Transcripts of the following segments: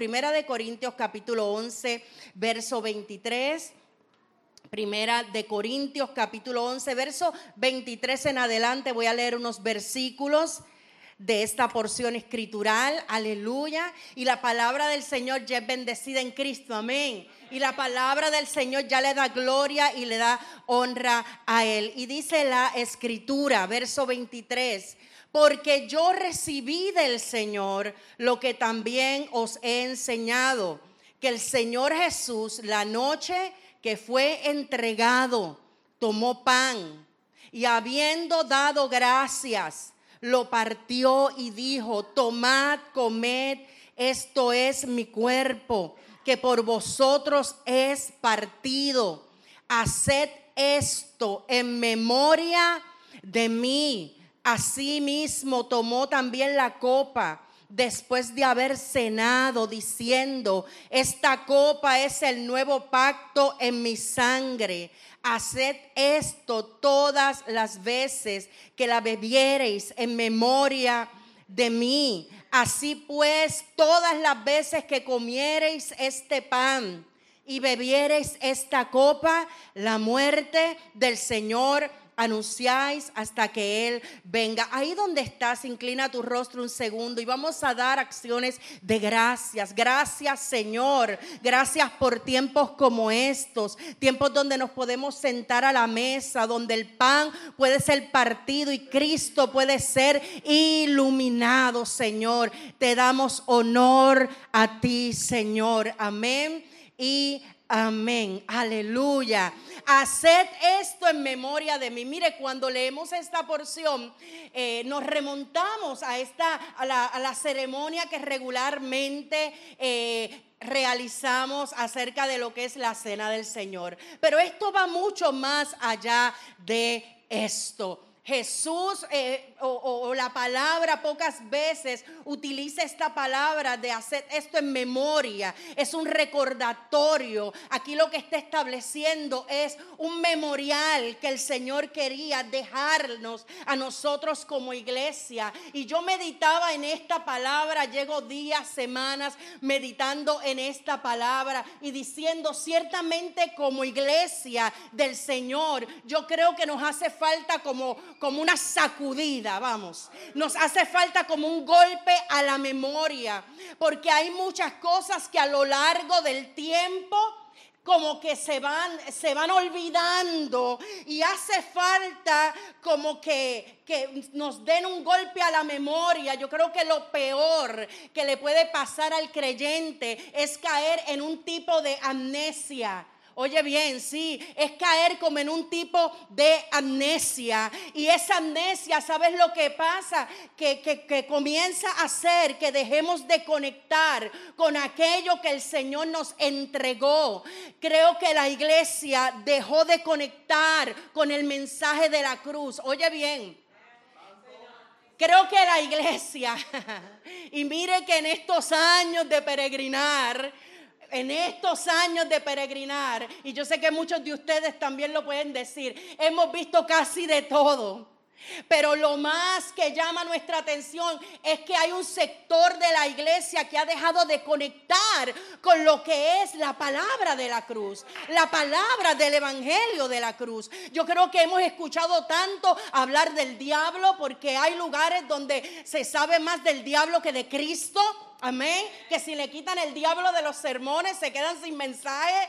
Primera de Corintios capítulo 11, verso 23. Primera de Corintios capítulo 11, verso 23 en adelante. Voy a leer unos versículos de esta porción escritural. Aleluya. Y la palabra del Señor ya es bendecida en Cristo. Amén. Y la palabra del Señor ya le da gloria y le da honra a Él. Y dice la escritura, verso 23 porque yo recibí del Señor lo que también os he enseñado, que el Señor Jesús la noche que fue entregado, tomó pan y habiendo dado gracias, lo partió y dijo, tomad, comed, esto es mi cuerpo, que por vosotros es partido. Haced esto en memoria de mí. Asimismo tomó también la copa después de haber cenado, diciendo, esta copa es el nuevo pacto en mi sangre. Haced esto todas las veces que la bebiereis en memoria de mí. Así pues, todas las veces que comiereis este pan y bebiereis esta copa, la muerte del Señor anunciáis hasta que Él venga. Ahí donde estás, inclina tu rostro un segundo y vamos a dar acciones de gracias. Gracias Señor, gracias por tiempos como estos, tiempos donde nos podemos sentar a la mesa, donde el pan puede ser partido y Cristo puede ser iluminado, Señor. Te damos honor a ti, Señor. Amén. Y Amén, aleluya. Haced esto en memoria de mí. Mire, cuando leemos esta porción, eh, nos remontamos a esta, a la, ceremonia que regularmente eh, realizamos acerca de lo que es la cena del Señor. Pero esto va mucho más allá de esto. Jesús eh, o, la palabra pocas veces utiliza esta palabra de hacer esto en memoria. Es un recordatorio. Aquí lo que está estableciendo es un memorial que el Señor quería dejarnos a nosotros como iglesia. Y yo meditaba en esta palabra, llego días, semanas meditando en esta palabra y diciendo ciertamente como iglesia del Señor, yo creo que nos hace falta como como una sacudida, vamos. Nos hace falta como un golpe a la memoria, porque hay muchas cosas que a lo largo del tiempo como que se van, se van olvidando y hace falta como que, que nos den un golpe a la memoria. Yo creo que lo peor que le puede pasar al creyente es caer en un tipo de amnesia Oye bien, sí, es caer como en un tipo de amnesia. Y esa amnesia, ¿sabes lo que pasa? Que, comienza a hacer que dejemos de conectar con aquello que el Señor nos entregó. Creo que la iglesia dejó de conectar con el mensaje de la cruz. Oye bien. Creo que la iglesia, y mire que en estos años de peregrinar, en estos años de peregrinar, y yo sé que muchos de ustedes también lo pueden decir, hemos visto casi de todo. Pero lo más que llama nuestra atención es que hay un sector de la iglesia que ha dejado de conectar con lo que es la palabra de la cruz, la palabra del evangelio de la cruz. Yo creo que hemos escuchado tanto hablar del diablo porque hay lugares donde se sabe más del diablo que de Cristo. Amén. Que si le quitan el diablo de los sermones se quedan sin mensaje.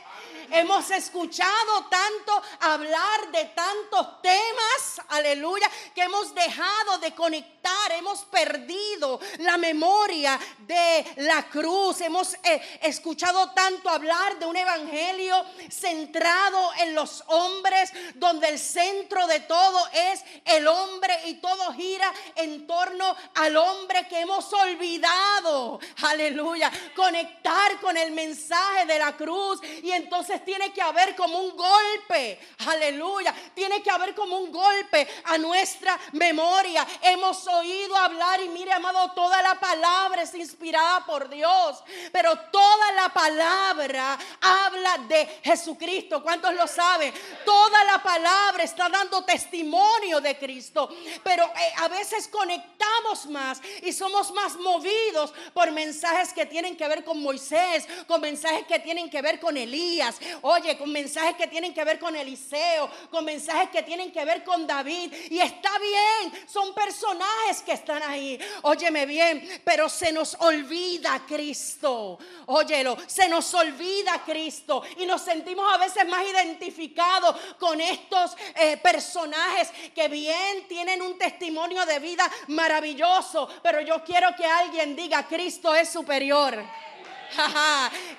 Hemos escuchado tanto hablar de tantos temas, aleluya, que hemos dejado de conectar, hemos perdido la memoria de la cruz. Hemos eh, escuchado tanto hablar de un evangelio centrado en los hombres, donde el centro de todo es el hombre y todo gira en torno al hombre que hemos olvidado aleluya, conectar con el mensaje de la cruz. Y entonces tiene que haber como un golpe, aleluya, tiene que haber como un golpe a nuestra memoria. Hemos oído hablar y mire, amado, toda la palabra es inspirada por Dios, pero toda la palabra habla de Jesucristo. ¿Cuántos lo saben? Toda la palabra está dando testimonio de Cristo, pero eh, a veces conectamos más y somos más movidos por mensajes que tienen que ver con Moisés, con mensajes que tienen que ver con Elías, oye, con mensajes que tienen que ver con Eliseo, con mensajes que tienen que ver con David. Y está bien, son personajes que están ahí. Óyeme bien, pero se nos olvida Cristo. Óyelo, se nos olvida Cristo y nos sentimos a veces más identificados con estos eh, personajes que bien tienen un testimonio de vida maravilloso, pero yo quiero que alguien diga, Cristo es superior.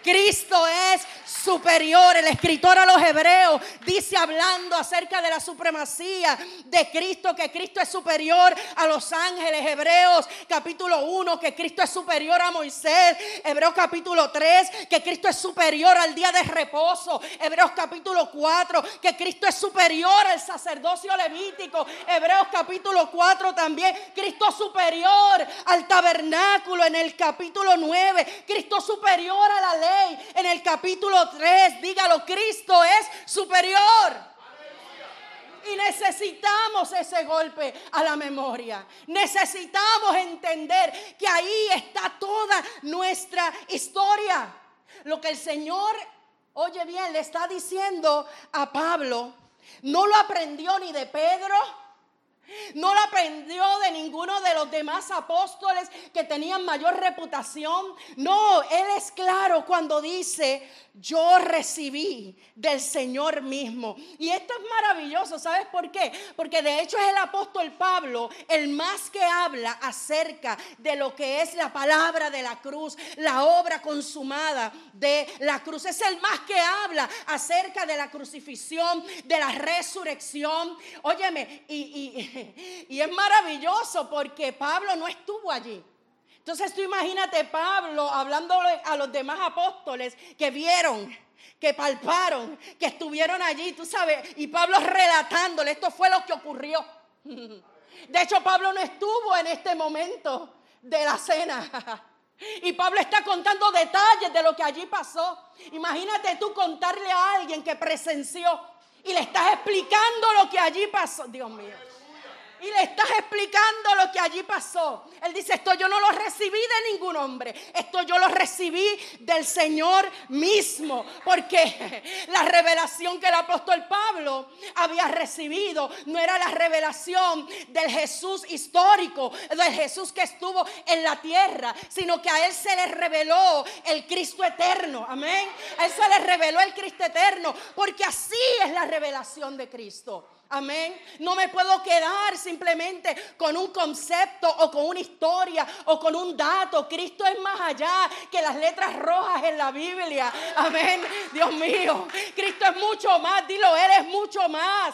Cristo es superior. El escritor a los hebreos dice hablando acerca de la supremacía de Cristo, que Cristo es superior a los ángeles. Hebreos capítulo 1, que Cristo es superior a Moisés. Hebreos capítulo 3, que Cristo es superior al día de reposo. Hebreos capítulo 4, que Cristo es superior al sacerdocio levítico. Hebreos capítulo 4 también, Cristo superior al tabernáculo en el capítulo 9. Cristo superior superior a la ley. En el capítulo 3, dígalo, Cristo es superior. Y necesitamos ese golpe a la memoria. Necesitamos entender que ahí está toda nuestra historia. Lo que el Señor, oye bien, le está diciendo a Pablo, no lo aprendió ni de Pedro, no la aprendió de ninguno de los demás apóstoles que tenían mayor reputación. No, Él es claro cuando dice, yo recibí del Señor mismo. Y esto es maravilloso, ¿sabes por qué? Porque de hecho es el apóstol Pablo el más que habla acerca de lo que es la palabra de la cruz, la obra consumada de la cruz. Es el más que habla acerca de la crucifixión, de la resurrección. Óyeme, y, y es maravilloso porque Pablo no estuvo allí. Entonces tú imagínate Pablo hablándole a los demás apóstoles que vieron, que palparon, que estuvieron allí, tú sabes, y Pablo relatándole, esto fue lo que ocurrió. De hecho, Pablo no estuvo en este momento de la cena. Y Pablo está contando detalles de lo que allí pasó. Imagínate tú contarle a alguien que presenció y le estás explicando lo que allí pasó. Dios mío y le estás explicando lo que allí pasó. Él dice, esto yo no lo recibí de ningún hombre, esto yo lo recibí del Señor mismo, porque la revelación que el apóstol Pablo había recibido no era la revelación del Jesús histórico, del Jesús que estuvo en la tierra, sino que a él se le reveló el Cristo eterno, amén. A él se le reveló el Cristo eterno, porque así es la revelación de Cristo. Amén. No me puedo quedar simplemente con un concepto o con una historia o con un dato. Cristo es más allá que las letras rojas en la Biblia. Amén. Dios mío. Cristo es mucho más. Dilo, Él es mucho más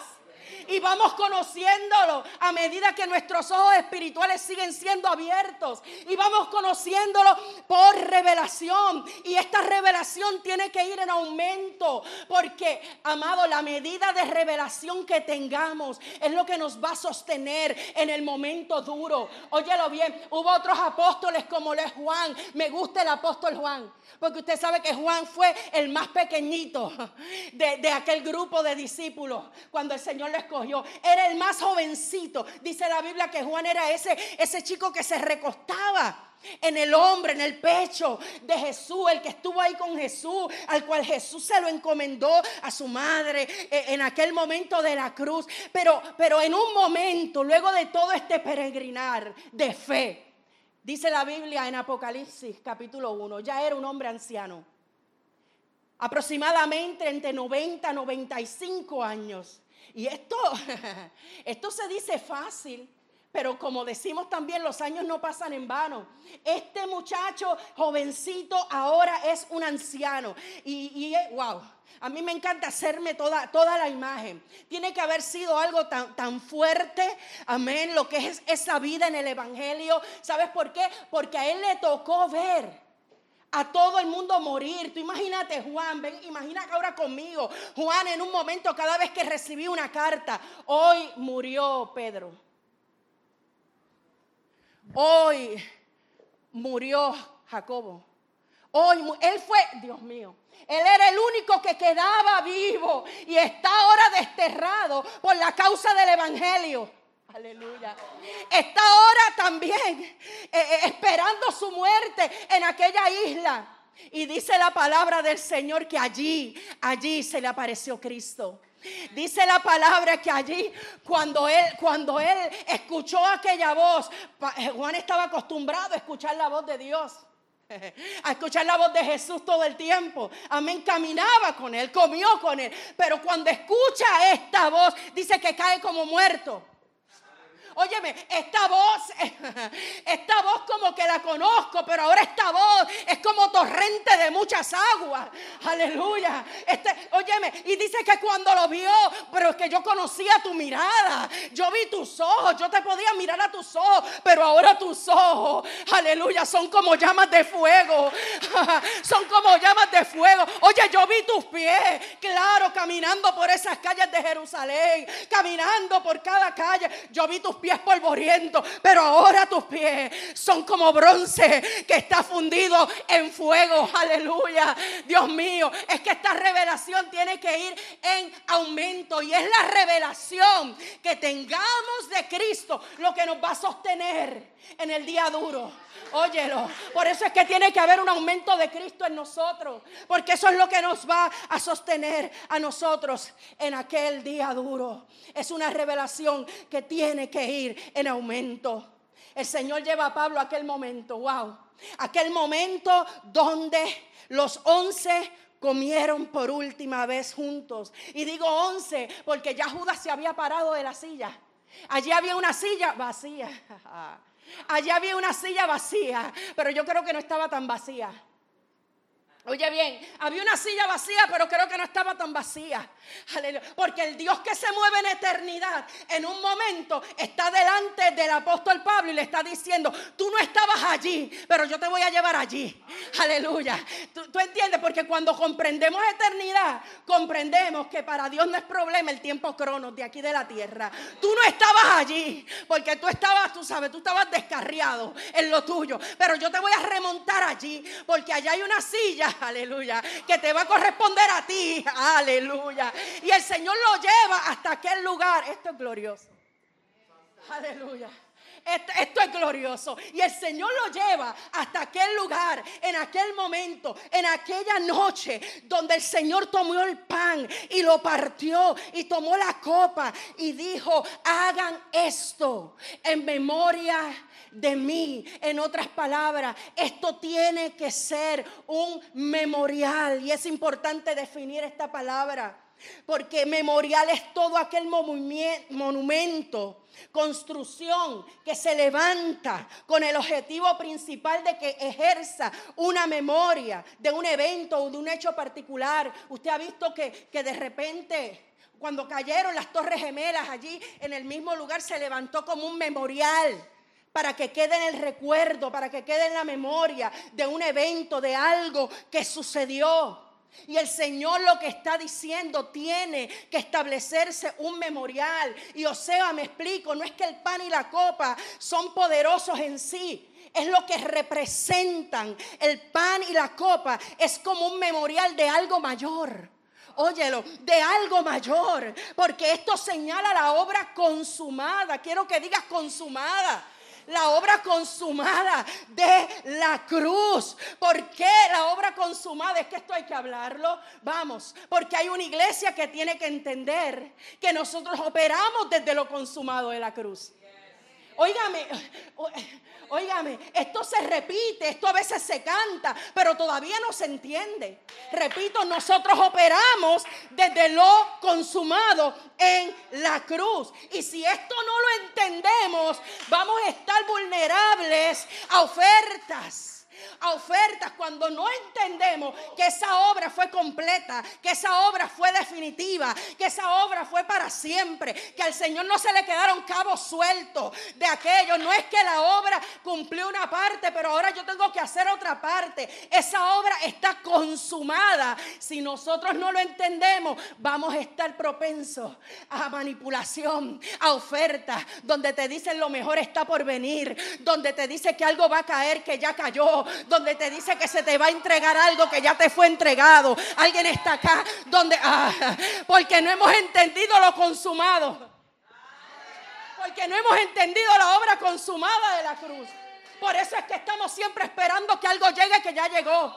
y vamos conociéndolo a medida que nuestros ojos espirituales siguen siendo abiertos y vamos conociéndolo por revelación. Y esta revelación tiene que ir en aumento porque, amado, la medida de revelación que tengamos es lo que nos va a sostener en el momento duro. Óyelo bien, hubo otros apóstoles como Juan. Me gusta el apóstol Juan. Porque usted sabe que Juan fue el más pequeñito de, de aquel grupo de discípulos cuando el Señor lo escogió. Era el más jovencito. Dice la Biblia que Juan era ese, ese chico que se recostaba en el hombre, en el pecho de Jesús, el que estuvo ahí con Jesús, al cual Jesús se lo encomendó a su madre eh, en aquel momento de la cruz. Pero, pero en un momento, luego de todo este peregrinar de fe, Dice la Biblia en Apocalipsis capítulo 1, ya era un hombre anciano, aproximadamente entre 90 y 95 años. Y esto, esto se dice fácil, pero como decimos también, los años no pasan en vano. Este muchacho jovencito ahora es un anciano. Y, wow, a mí me encanta hacerme toda, toda la imagen. Tiene que haber sido algo tan, tan fuerte, amén, lo que es esa vida en el Evangelio. ¿Sabes por qué? Porque a él le tocó ver a todo el mundo morir. Tú imagínate, Juan, ven, imagina ahora conmigo. Juan en un momento, cada vez que recibí una carta, hoy murió Pedro. Hoy murió Jacobo. Hoy él fue, Dios mío, él era el único que quedaba vivo y está ahora desterrado por la causa del evangelio. Aleluya. Está ahora también eh, eh, esperando su muerte en aquella isla. Y dice la palabra del Señor que allí, allí se le apareció Cristo. Dice la palabra que allí cuando él cuando él escuchó aquella voz, eh, Juan estaba acostumbrado a escuchar la voz de Dios. A escuchar la voz de Jesús todo el tiempo. Amén. Caminaba con él, comió con él. Pero cuando escucha esta voz, dice que cae como muerto. Óyeme, esta voz, esta voz como que la conozco, pero ahora esta voz es como torrente de muchas aguas. Aleluya. Este, óyeme, y dice que cuando lo vio, pero es que yo conocía tu mirada, yo vi tus ojos, yo te podía mirar a tus ojos, pero ahora tus ojos, aleluya, son como llamas de fuego. son como llamas de fuego. Oye, yo vi tus pies, claro, caminando por esas calles de Jerusalén, caminando por cada calle. Yo vi tus pies polvorientos, pero ahora tus pies son como bronce que está fundido en fuego. Aleluya. Dios mío, es que esta revelación tiene que ir en aumento y es la revelación que tengamos de Cristo lo que nos va a sostener en el día duro. Óyelo. Por eso es que tiene que haber un aumento de Cristo en nosotros. Porque eso es lo que nos va a sostener a nosotros en aquel día duro. Es una revelación que tiene que ir en aumento. El Señor lleva a Pablo a aquel momento. Wow. Aquel momento donde los once comieron por última vez juntos. Y digo once porque ya Judas se había parado de la silla. Allí había una silla vacía. Allá había una silla vacía, pero yo creo que no estaba tan vacía. Oye bien, había una silla vacía, pero creo que no estaba tan vacía. Porque el Dios que se mueve en eternidad, en un momento está delante del apóstol Pablo y le está diciendo, tú no estabas allí, pero yo te voy a llevar allí. Aleluya. ¿Tú, tú entiendes? Porque cuando comprendemos eternidad, comprendemos que para Dios no es problema el tiempo cronos de aquí de la tierra. Tú no estabas allí, porque tú estabas, tú sabes, tú estabas descarriado en lo tuyo. Pero yo te voy a remontar allí, porque allá hay una silla aleluya, que te va a corresponder a ti, aleluya. Y el Señor lo lleva hasta aquel lugar. Esto es glorioso. Aleluya. Esto, es glorioso. Y el Señor lo lleva hasta aquel lugar, en aquel momento, en aquella noche, donde el Señor tomó el pan y lo partió y tomó la copa y dijo, hagan esto en memoria de mí. En otras palabras, esto tiene que ser un memorial y es importante definir esta palabra. Porque memorial es todo aquel monumento, construcción que se levanta con el objetivo principal de que ejerza una memoria de un evento o de un hecho particular. Usted ha visto que, que de repente cuando cayeron las torres gemelas allí en el mismo lugar se levantó como un memorial para que quede en el recuerdo, para que quede en la memoria de un evento, de algo que sucedió. Y el Señor lo que está diciendo tiene que establecerse un memorial. Y o sea, me explico, no es que el pan y la copa son poderosos en sí. Es lo que representan. El pan y la copa es como un memorial de algo mayor. Óyelo, de algo mayor. Porque esto señala la obra consumada. Quiero que digas consumada la obra consumada de la cruz. ¿Por qué la obra consumada? Es que esto hay que hablarlo. Vamos, porque hay una iglesia que tiene que entender que nosotros operamos desde lo consumado de la cruz. Óigame, óigame, esto se repite, esto a veces se canta, pero todavía no se entiende. Repito, nosotros operamos desde lo consumado en la cruz. Y si esto no lo entendemos, vamos a estar vulnerables a ofertas a ofertas cuando no entendemos que esa obra fue completa, que esa obra fue definitiva, que esa obra fue para siempre, que al Señor no se le quedaron cabos sueltos de aquello. No es que la obra cumplió una parte, pero ahora yo tengo que hacer otra parte. Esa obra está consumada. Si nosotros no lo entendemos, vamos a estar propensos a manipulación, a ofertas, donde te dicen lo mejor está por venir, donde te dice que algo va a caer, que ya cayó, donde te dice que se te va a entregar algo que ya te fue entregado. Alguien está acá donde, ah, porque no hemos entendido lo consumado. Porque no hemos entendido la obra consumada de la cruz. Por eso es que estamos siempre esperando que algo llegue que ya llegó.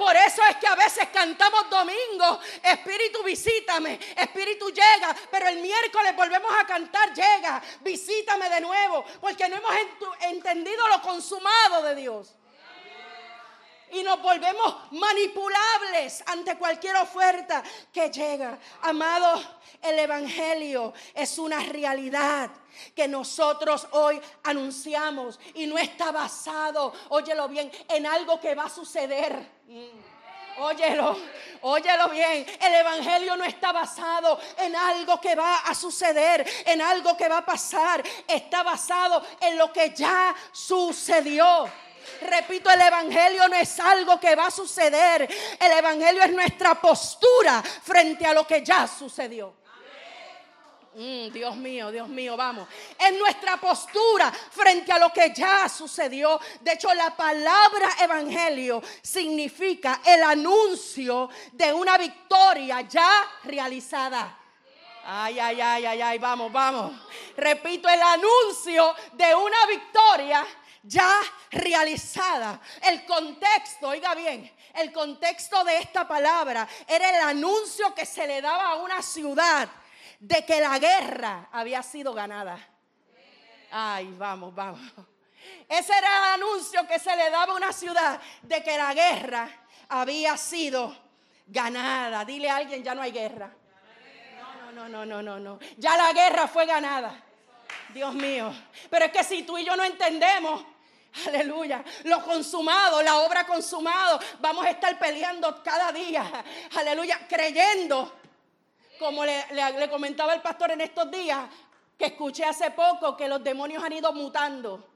Por eso es que a veces cantamos domingo, Espíritu visítame, Espíritu llega, pero el miércoles volvemos a cantar, llega, visítame de nuevo, porque no hemos entendido lo consumado de Dios y nos volvemos manipulables ante cualquier oferta que llega. Amado, el Evangelio es una realidad que nosotros hoy anunciamos y no está basado, óyelo bien, en algo que va a suceder. Mm. Óyelo, óyelo bien. El Evangelio no está basado en algo que va a suceder, en algo que va a pasar. Está basado en lo que ya sucedió. Repito, el Evangelio no es algo que va a suceder. El Evangelio es nuestra postura frente a lo que ya sucedió. Mm, Dios mío, Dios mío, vamos. Es nuestra postura frente a lo que ya sucedió. De hecho, la palabra evangelio significa el anuncio de una victoria ya realizada. Ay, ay, ay, ay, ay, vamos, vamos. Repito, el anuncio de una victoria ya realizada. El contexto, oiga bien, el contexto de esta palabra era el anuncio que se le daba a una ciudad de que la guerra había sido ganada. Ay, vamos, vamos. Ese era el anuncio que se le daba a una ciudad de que la guerra había sido ganada. Dile a alguien, ya no hay guerra. No, no, no, no, no, no. Ya la guerra fue ganada. Dios mío. Pero es que si tú y yo no entendemos, aleluya, lo consumado, la obra consumado, vamos a estar peleando cada día, aleluya, creyendo, como le, comentaba el pastor en estos días, que escuché hace poco que los demonios han ido mutando.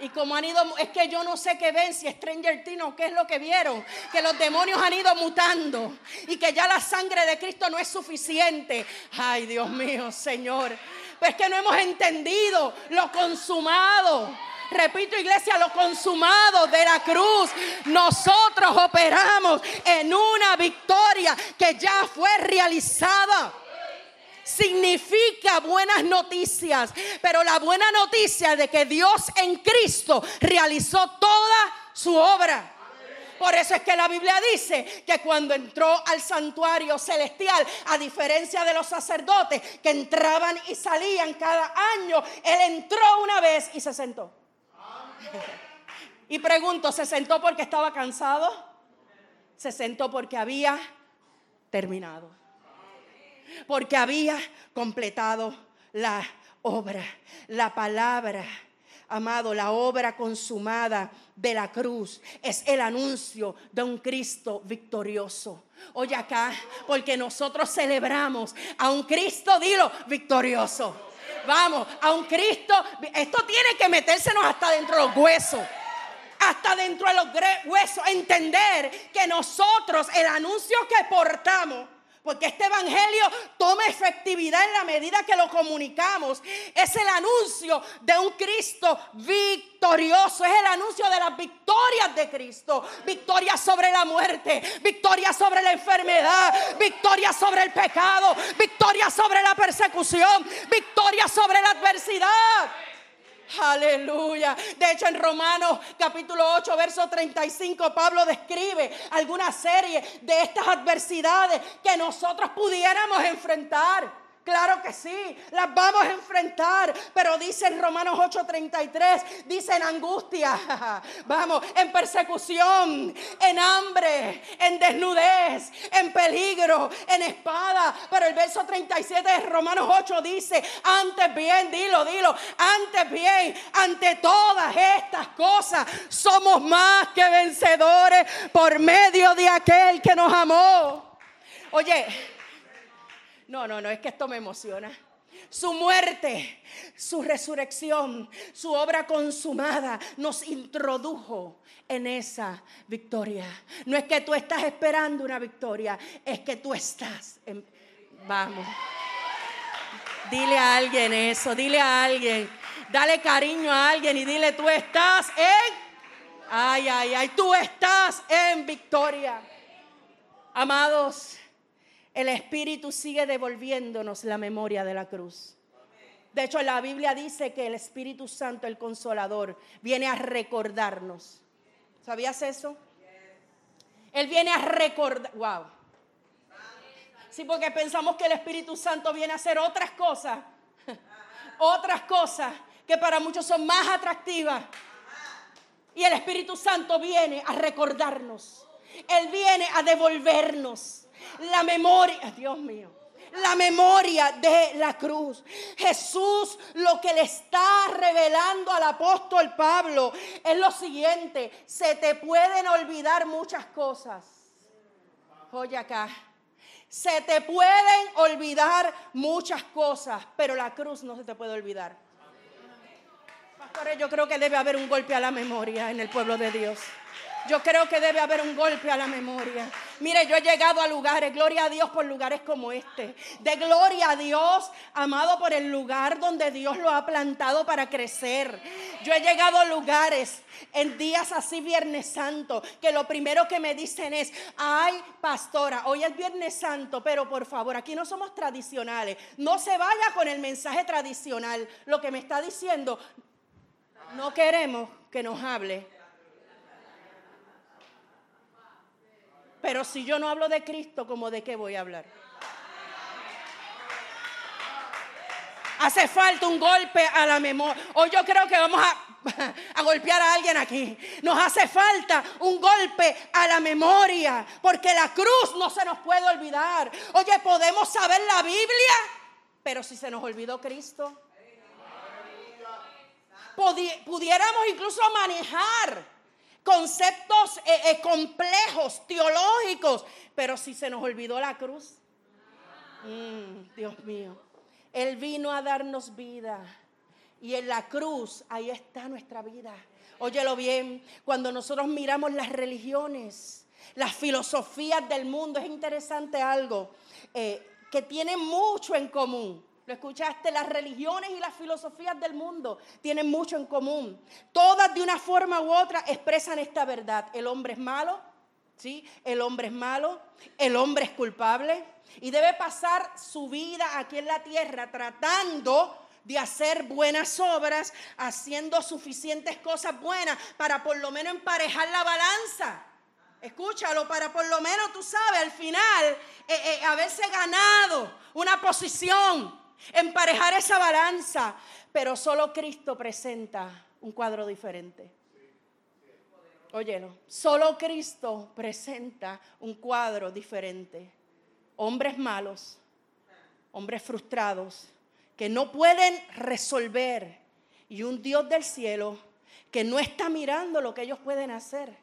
Y como han ido, es que yo no sé qué ven, si Stranger Things o qué es lo que vieron, que los demonios han ido mutando y que ya la sangre de Cristo no es suficiente. Ay, Dios mío, Señor. Pues que no hemos entendido lo consumado. Repito, iglesia, lo consumado de la cruz. Nosotros operamos en una victoria que ya fue realizada significa buenas noticias, pero la buena noticia de que Dios en Cristo realizó toda su obra. Por eso es que la Biblia dice que cuando entró al santuario celestial, a diferencia de los sacerdotes que entraban y salían cada año, Él entró una vez y se sentó. Y pregunto, ¿se sentó porque estaba cansado? Se sentó porque había terminado. Porque había completado la obra, la palabra Amado, la obra consumada de la cruz es el anuncio de un Cristo victorioso. Oye acá, porque nosotros celebramos a un Cristo, dilo, victorioso. Vamos, a un Cristo, esto tiene que metérsenos hasta dentro de los huesos hasta dentro de los huesos, entender que nosotros, el anuncio que portamos, porque este evangelio toma efectividad en la medida que lo comunicamos. Es el anuncio de un Cristo victorioso. Es el anuncio de las victorias de Cristo. Victoria sobre la muerte. Victoria sobre la enfermedad. Victoria sobre el pecado. Victoria sobre la persecución. Victoria sobre la adversidad. Aleluya. De hecho, en Romanos capítulo 8, verso 35, Pablo describe alguna serie de estas adversidades que nosotros pudiéramos enfrentar. Claro que sí, las vamos a enfrentar, pero dice en Romanos 8:33, dice en angustia, vamos, en persecución, en hambre, en desnudez, en peligro, en espada. Pero el verso 37 de Romanos 8 dice, antes bien, dilo, dilo, antes bien, ante todas estas cosas, somos más que vencedores por medio de aquel que nos amó. Oye, no, no, no, es que esto me emociona. Su muerte, su resurrección, su obra consumada nos introdujo en esa victoria. No es que tú estás esperando una victoria, es que tú estás en... Vamos. Dile a alguien eso, dile a alguien. Dale cariño a alguien y dile, tú estás en... Ay, ay, ay, tú estás en victoria. Amados, el Espíritu sigue devolviéndonos la memoria de la cruz. De hecho, la Biblia dice que el Espíritu Santo, el Consolador, viene a recordarnos. ¿Sabías eso? Él viene a recordar. Wow. Sí, porque pensamos que el Espíritu Santo viene a hacer otras cosas. otras cosas que para muchos son más atractivas. Y el Espíritu Santo viene a recordarnos. Él viene a devolvernos la memoria, Dios mío, la memoria de la cruz. Jesús lo que le está revelando al apóstol Pablo es lo siguiente, se te pueden olvidar muchas cosas. Oye acá, se te pueden olvidar muchas cosas, pero la cruz no se te puede olvidar. Pastores, yo creo que debe haber un golpe a la memoria en el pueblo de Dios. Yo creo que debe haber un golpe a la memoria. Mire, yo he llegado a lugares, gloria a Dios por lugares como este. De gloria a Dios, amado por el lugar donde Dios lo ha plantado para crecer. Yo he llegado a lugares en días así Viernes Santo, que lo primero que me dicen es, ay pastora, hoy es Viernes Santo, pero por favor, aquí no somos tradicionales. No se vaya con el mensaje tradicional. Lo que me está diciendo, no queremos que nos hable Pero si yo no hablo de Cristo, ¿cómo de qué voy a hablar? Hace falta un golpe a la memoria. Hoy yo creo que vamos a, a, golpear a alguien aquí. Nos hace falta un golpe a la memoria, porque la cruz no se nos puede olvidar. Oye, podemos saber la Biblia, pero si se nos olvidó Cristo, pudiéramos incluso manejar conceptos eh, eh, complejos, teológicos, pero si se nos olvidó la cruz, mm, Dios mío, Él vino a darnos vida y en la cruz ahí está nuestra vida. Óyelo bien, cuando nosotros miramos las religiones, las filosofías del mundo, es interesante algo eh, que tienen mucho en común. Lo escuchaste, las religiones y las filosofías del mundo tienen mucho en común. Todas de una forma u otra expresan esta verdad. El hombre es malo, ¿sí? El hombre es malo, el hombre es culpable y debe pasar su vida aquí en la tierra tratando de hacer buenas obras, haciendo suficientes cosas buenas para por lo menos emparejar la balanza. Escúchalo, para por lo menos tú sabes, al final, eh, eh, haberse ganado una posición emparejar esa balanza, pero solo Cristo presenta un cuadro diferente. Óyelo, solo Cristo presenta un cuadro diferente. Hombres malos, hombres frustrados, que no pueden resolver, y un Dios del cielo que no está mirando lo que ellos pueden hacer.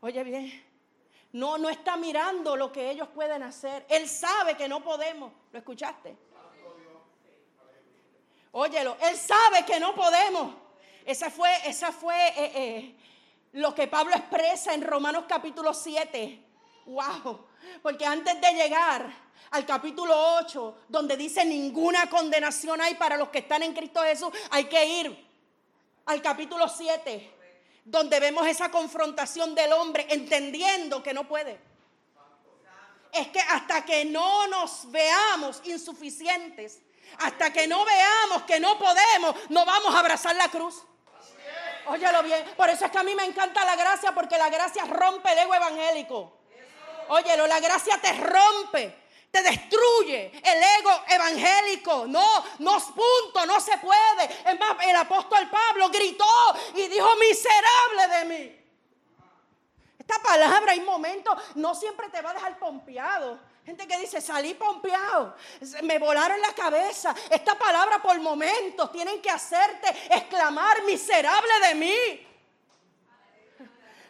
Oye bien, no, no está mirando lo que ellos pueden hacer. Él sabe que no podemos. ¿Lo escuchaste? Óyelo, Él sabe que no podemos. Esa fue, esa fue eh, eh, lo que Pablo expresa en Romanos capítulo 7. Wow. Porque antes de llegar al capítulo 8, donde dice ninguna condenación hay para los que están en Cristo Jesús, hay que ir al capítulo 7, donde vemos esa confrontación del hombre entendiendo que no puede. Es que hasta que no nos veamos insuficientes, hasta que no veamos que no podemos, no vamos a abrazar la cruz. Óyelo bien. Por eso es que a mí me encanta la gracia, porque la gracia rompe el ego evangélico. Óyelo, la gracia te rompe. te destruye el ego evangélico. No, no es punto, no se puede. Es más, el apóstol Pablo gritó y dijo, miserable de mí. Esta palabra hay momentos, no siempre te va a dejar pompeado. Gente que dice, salí pompeado, me volaron la cabeza. Esta palabra por momentos tienen que hacerte exclamar, miserable de mí.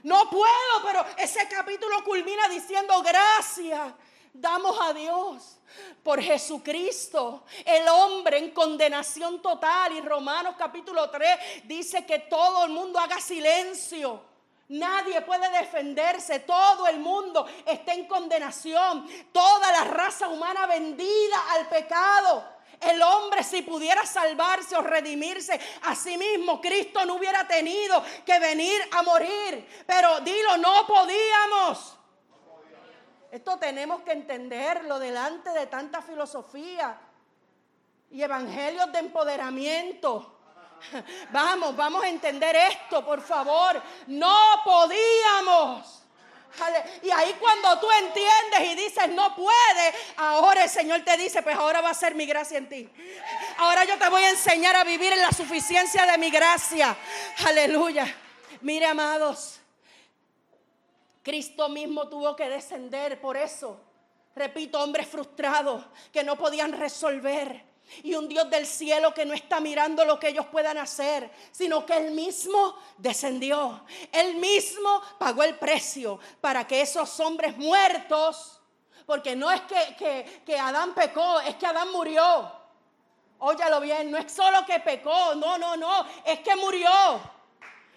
No puedo, pero ese capítulo culmina diciendo gracias. Damos a Dios por Jesucristo, el hombre en condenación total. Y Romanos capítulo 3 dice que todo el mundo haga silencio. Nadie puede defenderse, todo el mundo está en condenación, toda la raza humana vendida al pecado. El hombre si pudiera salvarse o redimirse a sí mismo, Cristo no hubiera tenido que venir a morir. Pero dilo, no podíamos. Esto tenemos que entenderlo delante de tanta filosofía y evangelios de empoderamiento. Vamos, vamos a entender esto, por favor. No podíamos. Y ahí cuando tú entiendes y dices, no puede, ahora el Señor te dice, pues ahora va a ser mi gracia en ti. Ahora yo te voy a enseñar a vivir en la suficiencia de mi gracia. Aleluya. Mire, amados, Cristo mismo tuvo que descender por eso. Repito, hombres frustrados que no podían resolver y un Dios del cielo que no está mirando lo que ellos puedan hacer, sino que Él mismo descendió. Él mismo pagó el precio para que esos hombres muertos, porque no es que, que, Adán pecó, es que Adán murió. Óyalo bien, no es solo que pecó, no, no, no, es que murió.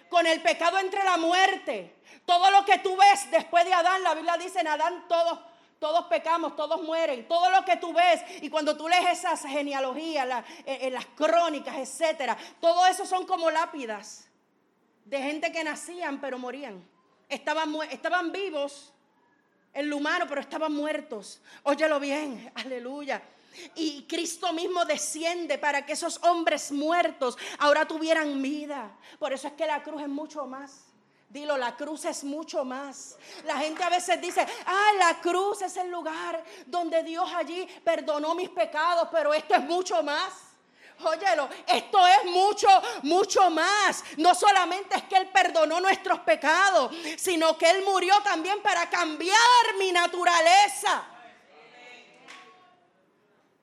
Con el pecado entre la muerte. Todo lo que tú ves después de Adán, la Biblia dice en Adán todos todos pecamos, todos mueren. Todo lo que tú ves y cuando tú lees esas genealogías, en eh, eh, las crónicas, etcétera, todo eso son como lápidas de gente que nacían pero morían. Estaban, estaban vivos en lo humano, pero estaban muertos. Óyelo bien, aleluya. Y Cristo mismo desciende para que esos hombres muertos ahora tuvieran vida. Por eso es que la cruz es mucho más. Dilo, la cruz es mucho más. La gente a veces dice, ah, la cruz es el lugar donde Dios allí perdonó mis pecados, pero esto es mucho más. Óyelo, esto es mucho, mucho más. No solamente es que Él perdonó nuestros pecados, sino que Él murió también para cambiar mi naturaleza.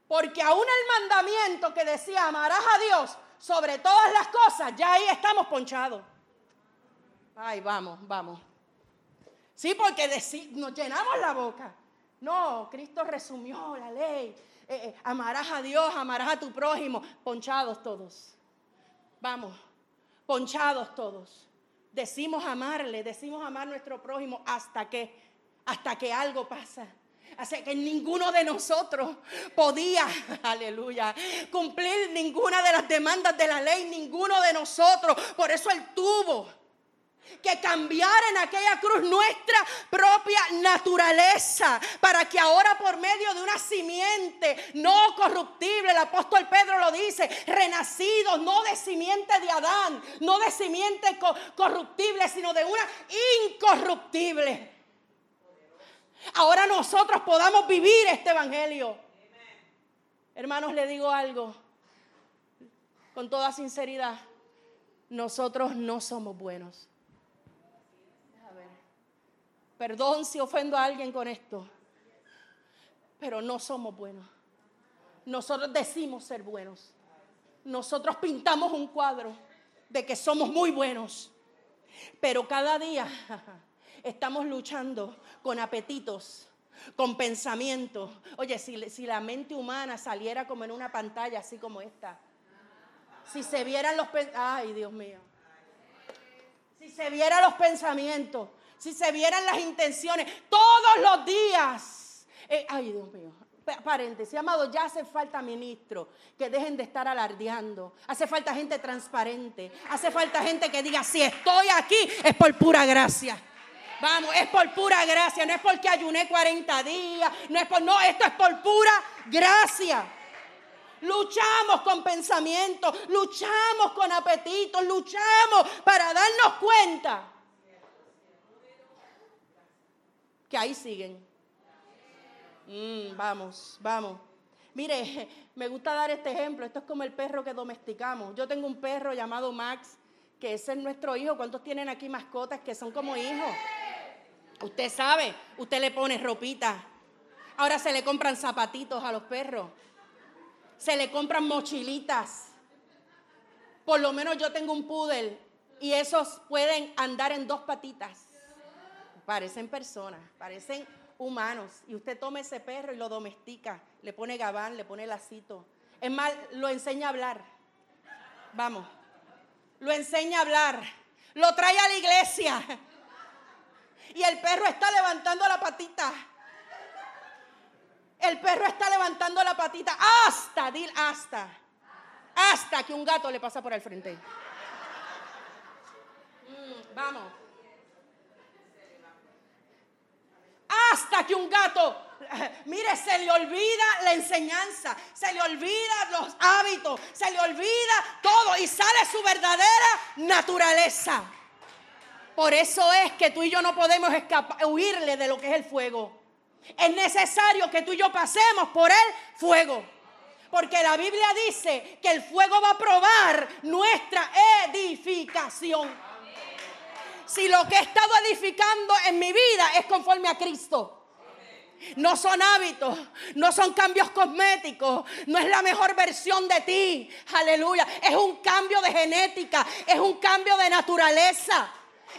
Porque aún el mandamiento que decía amarás a Dios sobre todas las cosas, ya ahí estamos ponchados. Ay, vamos, vamos. Sí, porque nos llenamos la boca. No, Cristo resumió la ley. Eh, eh, amarás a Dios, amarás a tu prójimo. Ponchados todos. Vamos, ponchados todos. Decimos amarle, decimos amar a nuestro prójimo hasta que, hasta que algo pasa. Así que ninguno de nosotros podía, aleluya, cumplir ninguna de las demandas de la ley, ninguno de nosotros. Por eso Él tuvo que cambiar en aquella cruz nuestra propia naturaleza, para que ahora por medio de una simiente no corruptible, el apóstol Pedro lo dice, renacidos, no de simiente de Adán, no de simiente corruptible, sino de una incorruptible. Ahora nosotros podamos vivir este evangelio. Hermanos, le digo algo con toda sinceridad. Nosotros no somos buenos. Perdón si ofendo a alguien con esto, pero no somos buenos. Nosotros decimos ser buenos. Nosotros pintamos un cuadro de que somos muy buenos, pero cada día estamos luchando con apetitos, con pensamientos. Oye, si, la mente humana saliera como en una pantalla así como esta, si se vieran los ay Dios mío, si se vieran los pensamientos, si se vieran las intenciones todos los días. Eh, ay, Dios mío. Paréntesis, amado, ya hace falta ministros que dejen de estar alardeando. Hace falta gente transparente. Hace falta gente que diga, si estoy aquí es por pura gracia. Vamos, es por pura gracia, no es porque ayuné 40 días, no es por, no, esto es por pura gracia. Luchamos con pensamientos, luchamos con apetitos, luchamos para darnos cuenta que ahí siguen. Mm, vamos, vamos. Mire, me gusta dar este ejemplo. Esto es como el perro que domesticamos. Yo tengo un perro llamado Max, que ese es nuestro hijo. ¿Cuántos tienen aquí mascotas que son como hijos? Usted sabe, usted le pone ropita. Ahora se le compran zapatitos a los perros. Se le compran mochilitas. Por lo menos yo tengo un poodle y esos pueden andar en dos patitas. Parecen personas, parecen humanos. Y usted toma ese perro y lo domestica, le pone gabán, le pone lacito. Es más, lo enseña a hablar. Vamos, lo enseña a hablar. Lo trae a la iglesia. Y el perro está levantando la patita. El perro está levantando la patita hasta, dil hasta, hasta que un gato le pasa por el frente. Mm, vamos. Hasta que un gato, mire, se le olvida la enseñanza, se le olvida los hábitos, se le olvida todo y sale su verdadera naturaleza. Por eso es que tú y yo no podemos escapar, huirle de lo que es el fuego. Es necesario que tú y yo pasemos por el fuego. Porque la Biblia dice que el fuego va a probar nuestra edificación si lo que he estado edificando en mi vida es conforme a Cristo. No son hábitos, no son cambios cosméticos, no es la mejor versión de ti. Aleluya. Es un cambio de genética, es un cambio de naturaleza.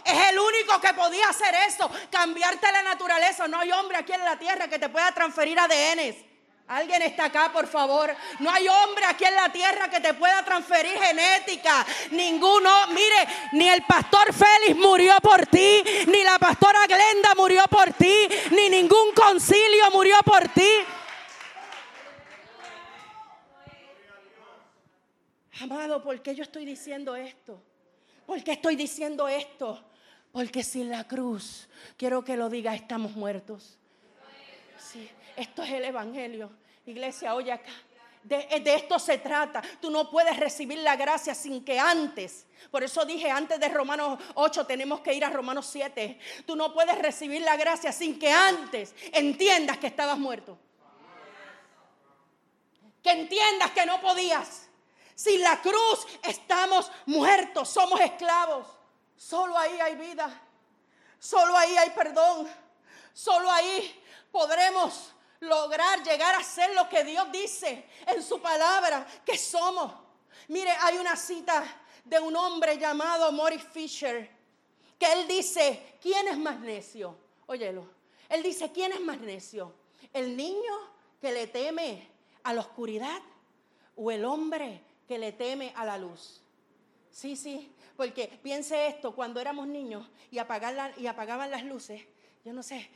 Es el único que podía hacer eso, cambiarte la naturaleza. No hay hombre aquí en la tierra que te pueda transferir ADN. Alguien está acá, por favor. No hay hombre aquí en la tierra que te pueda transferir genética. Ninguno. Mire, ni el pastor Félix murió por ti, ni la pastora Glenda murió por ti, ni ningún concilio murió por ti. Amado, ¿por qué yo estoy diciendo esto? ¿Por qué estoy diciendo esto? Porque sin la cruz, quiero que lo diga, estamos muertos. Sí. Esto es el Evangelio. Iglesia, oye acá. De, esto se trata. Tú no puedes recibir la gracia sin que antes, por eso dije antes de Romanos 8 tenemos que ir a Romanos 7. Tú no puedes recibir la gracia sin que antes entiendas que estabas muerto. Que entiendas que no podías. Sin la cruz estamos muertos, somos esclavos. Solo ahí hay vida. Solo ahí hay perdón. Solo ahí podremos lograr llegar a ser lo que Dios dice en su palabra que somos. Mire, hay una cita de un hombre llamado Morris Fisher que él dice, ¿quién es más necio? Óyelo. Él dice, ¿quién es más necio? ¿El niño que le teme a la oscuridad o el hombre que le teme a la luz? Sí, sí, porque piense esto, cuando éramos niños y, y apagaban las luces, yo no sé,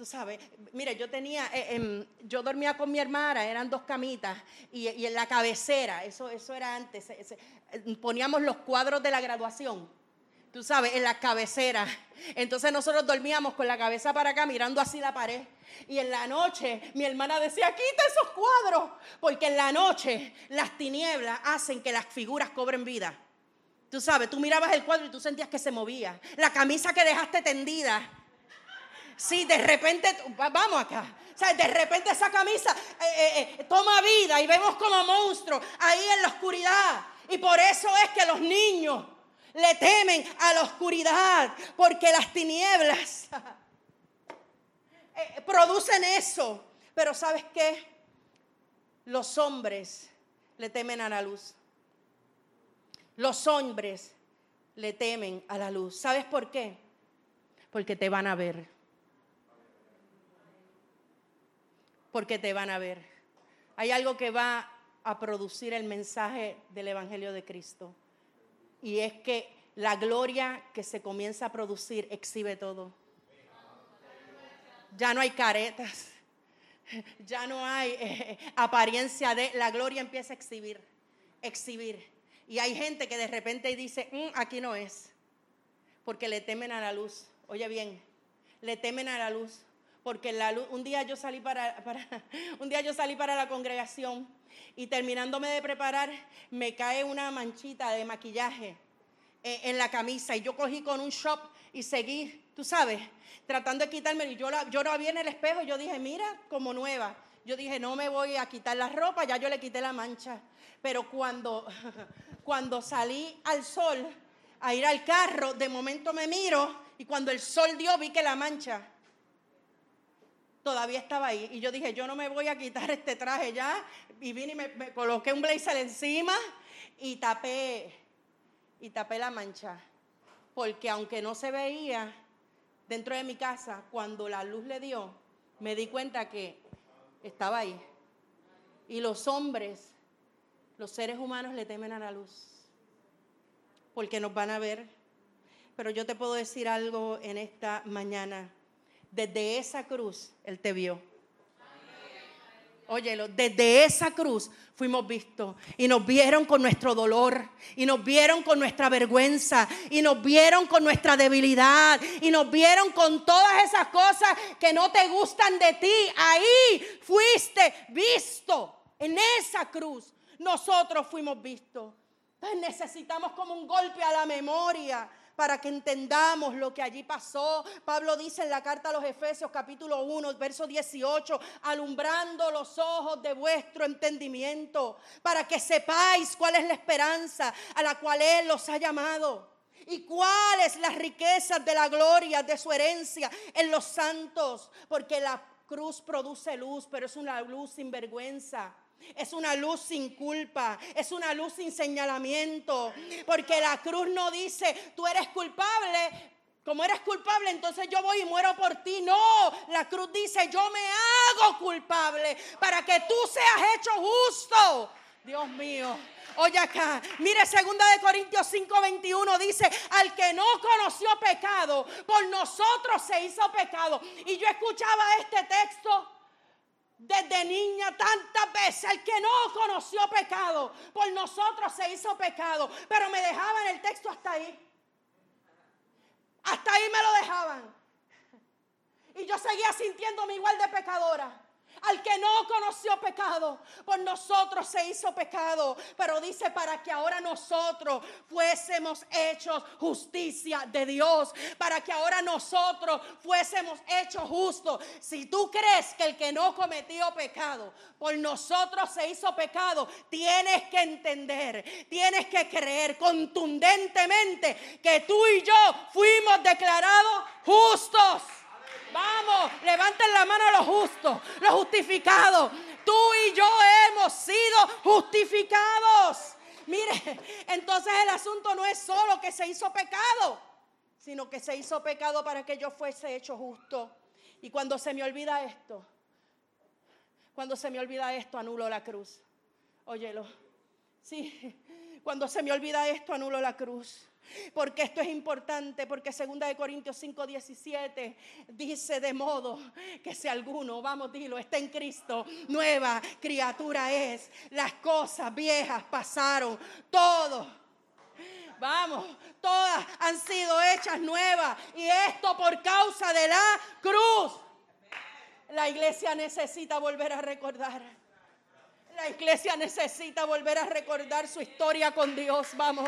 tú sabes, mire, yo tenía, eh, em, yo dormía con mi hermana, eran dos camitas, y, en la cabecera, eso, eso era antes, poníamos los cuadros de la graduación, tú sabes, en la cabecera. Entonces nosotros dormíamos con la cabeza para acá, mirando así la pared. Y en la noche mi hermana decía, quita esos cuadros, porque en la noche las tinieblas hacen que las figuras cobren vida. Tú sabes, tú mirabas el cuadro y tú sentías que se movía. La camisa que dejaste tendida Sí, de repente, vamos acá. O sea, de repente esa camisa eh, eh, eh, toma vida y vemos como monstruo ahí en la oscuridad. Y por eso es que los niños le temen a la oscuridad, porque las tinieblas producen eso. Pero ¿sabes qué? Los hombres le temen a la luz. Los hombres le temen a la luz. ¿Sabes por qué? Porque te van a ver. Porque te van a ver. Hay algo que va a producir el mensaje del Evangelio de Cristo. Y es que la gloria que se comienza a producir exhibe todo. Ya no hay caretas, ya no hay eh, apariencia de... La gloria empieza a exhibir, exhibir. Y hay gente que de repente dice, mm, aquí no es, porque le temen a la luz. Oye bien, le temen a la luz porque un día yo salí para, un día yo salí para la congregación y terminándome de preparar me cae una manchita de maquillaje eh, en la camisa y yo cogí con un shop y seguí, tú sabes, tratando de quitarme. Y yo, la, yo la vi en el espejo y yo dije, mira, como nueva. Yo dije, no me voy a quitar la ropa, ya yo le quité la mancha. Pero cuando, cuando salí al sol a ir al carro, de momento me miro y cuando el sol dio vi que la mancha todavía estaba ahí. Y yo dije, yo no me voy a quitar este traje ya. Y vine y me, coloqué un blazer encima y tapé, y tapé la mancha. Porque aunque no se veía dentro de mi casa, cuando la luz le dio, me di cuenta que estaba ahí. Y los hombres, los seres humanos le temen a la luz. Porque nos van a ver. Pero yo te puedo decir algo en esta mañana desde esa cruz Él te vio. Óyelo, desde esa cruz fuimos vistos y nos vieron con nuestro dolor y nos vieron con nuestra vergüenza y nos vieron con nuestra debilidad y nos vieron con todas esas cosas que no te gustan de ti. Ahí fuiste visto en esa cruz. Nosotros fuimos vistos. Entonces necesitamos como un golpe a la memoria para que entendamos lo que allí pasó. Pablo dice en la carta a los Efesios capítulo 1, verso 18, alumbrando los ojos de vuestro entendimiento, para que sepáis cuál es la esperanza a la cual Él los ha llamado. ¿Y cuáles las riquezas de la gloria de su herencia en los santos? Porque la cruz produce luz, pero es una luz sin vergüenza. Es una luz sin culpa, es una luz sin señalamiento, porque la cruz no dice, tú eres culpable, como eres culpable, entonces yo voy y muero por ti. No, la cruz dice, yo me hago culpable para que tú seas hecho justo. Dios mío. Oye acá, mire segunda de Corintios 5:21 dice, al que no conoció pecado, por nosotros se hizo pecado. Y yo escuchaba este texto desde niña tantas veces, el que no conoció pecado, por nosotros se hizo pecado, pero me dejaban el texto hasta ahí. Hasta ahí me lo dejaban. Y yo seguía sintiéndome igual de pecadora al que no conoció pecado, por nosotros se hizo pecado. Pero dice para que ahora nosotros fuésemos hechos justicia de Dios, para que ahora nosotros fuésemos hechos justos. Si tú crees que el que no cometió pecado, por nosotros se hizo pecado, tienes que entender, tienes que creer contundentemente que tú y yo fuimos declarados justos. Vamos, levanten la mano a los justos, los justificados. Tú y yo hemos sido justificados. Mire, entonces el asunto no es solo que se hizo pecado, sino que se hizo pecado para que yo fuese hecho justo. Y cuando se me olvida esto, cuando se me olvida esto, anulo la cruz. Óyelo. Sí, cuando se me olvida esto, anulo la cruz. Porque esto es importante, porque 2 de Corintios 5, 17 dice de modo que si alguno, vamos, dilo, está en Cristo, nueva criatura es. Las cosas viejas pasaron, todo. Vamos, todas han sido hechas nuevas y esto por causa de la cruz. La iglesia necesita volver a recordar. La iglesia necesita volver a recordar su historia con Dios. Vamos.